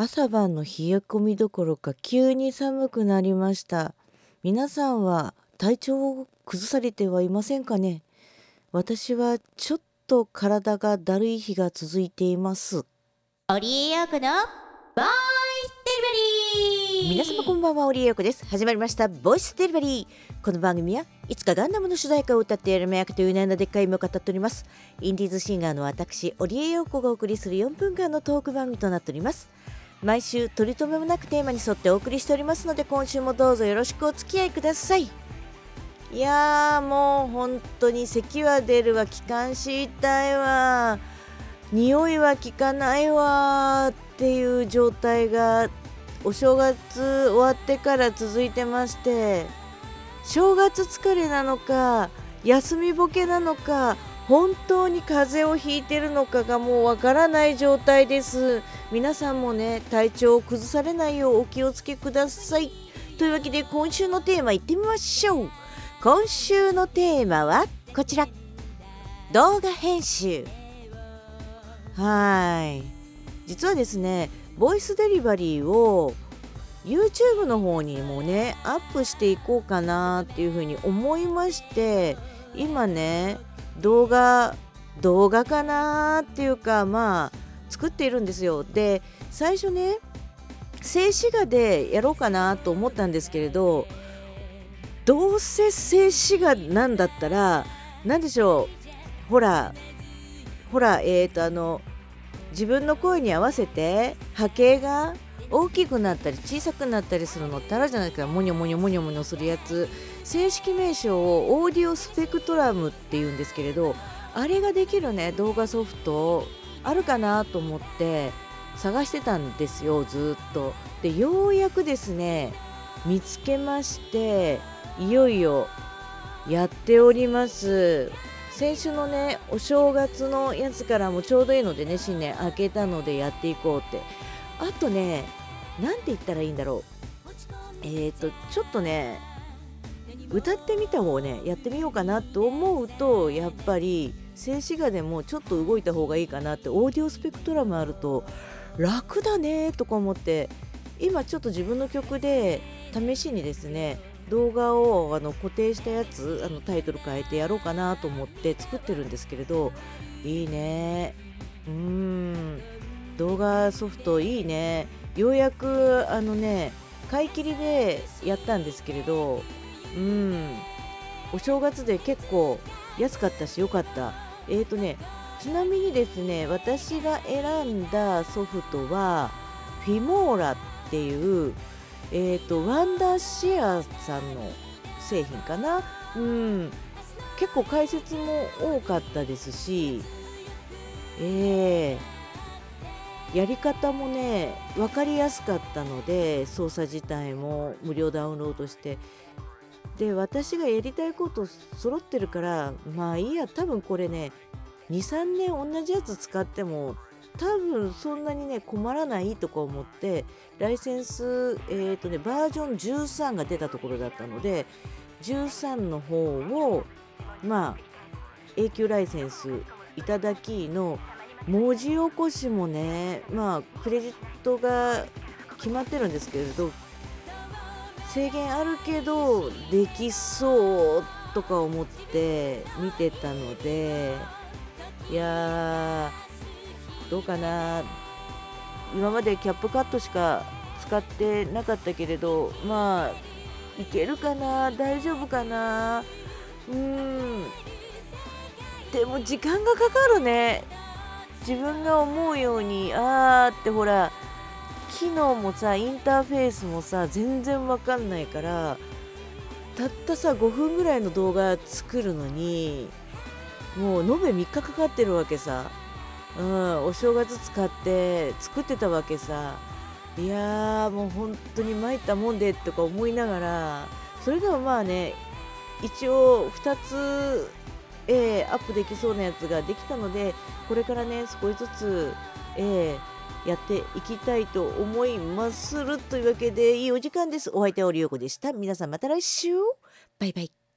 朝晩の冷え込みどころか急に寒くなりました。皆さんは体調を崩されてはいませんかね？私はちょっと体がだるい日が続いています。オリエヨークのボイスデリバリー。皆様こんばんはオリエヨークです。始まりましたボイスデリバリー。この番組はいつかガンダムの主題歌を歌ってやる目役という名のでっかい夢を語っております。インディーズシンガーの私オリエヨーコがお送りする4分間のトーク番組となっております毎週取り留めもなくテーマに沿ってお送りしておりますので今週もどうぞよろしくお付き合いください。いやーもう本当に咳は出るわ気管支痛いわ匂いは効かないわっていう状態がお正月終わってから続いてまして正月疲れなのか休みぼけなのか本当に風邪をひいてるのかがもうわからない状態です。皆さんもね体調を崩されないようお気をつけください。というわけで今週のテーマいってみましょう。今週のテーマはこちら。動画編集。はい。実はですねボイスデリバリーを YouTube の方にもねアップしていこうかなっていうふうに思いまして今ね動画動画かなっていうかまあ作っているんですよ。で最初ね静止画でやろうかなと思ったんですけれどどうせ静止画なんだったら何でしょうほらほらえーとあの自分の声に合わせて波形が大きくなったり小さくなったりするのってあるじゃないですか。モニョモニョモニョモニョするやつ。正式名称をオーディオスペクトラムっていうんですけれどあれができるね。動画ソフトあるかなと思って探してたんですよずっと。でようやくですね見つけましていよいよやっております。先週のねお正月のやつからもちょうどいいのでね新年明けたのでやっていこうって。あとね何て言ったらいいんだろう。えっ、ー、とちょっとね歌ってみた方をねやってみようかなと思うとやっぱり静止画でもちょっと動いた方がいいかなってオーディオスペクトラムあると楽だねとか思って今ちょっと自分の曲で試しにですね動画をあの固定したやつあのタイトル変えてやろうかなと思って作ってるんですけれどいいねうん。動画ソフトいいね。ようやくあのね買い切りでやったんですけれどうん。お正月で結構安かったし良かった。えーとねちなみにですね私が選んだソフトはフィモーラっていうえーと、ワンダーシェアさんの製品かな、うん、結構解説も多かったですし、えー、やり方もね分かりやすかったので操作自体も無料ダウンロードして。で私がやりたいこと揃ってるからまあいいや多分これね23年同じやつ使っても多分そんなにね困らないとか思ってライセンス、えーとね、バージョン13が出たところだったので13の方をまあ永久ライセンスいただきの文字起こしもねまあクレジットが決まってるんですけれど制限あるけどできそうとか思って見てたのでいやどうかな。今までキャップカットしか使ってなかったけれどまあいけるかな。大丈夫かな。うん。でも時間がかかるね。自分が思うようにあーってほら機能もさインターフェースもさ全然わかんないからたったさ5分ぐらいの動画作るのにもう延べ3日かかってるわけさ。うん、お正月使って作ってたわけさ。いやーもう本当に参ったもんでとか思いながらそれでもまあね一応2つ、えー、アップできそうなやつができたのでこれからね少しずつ、えー、やっていきたいと思いまするというわけでいいお時間です。お相手はおりよこでした。皆さんまた来週。バイバイ。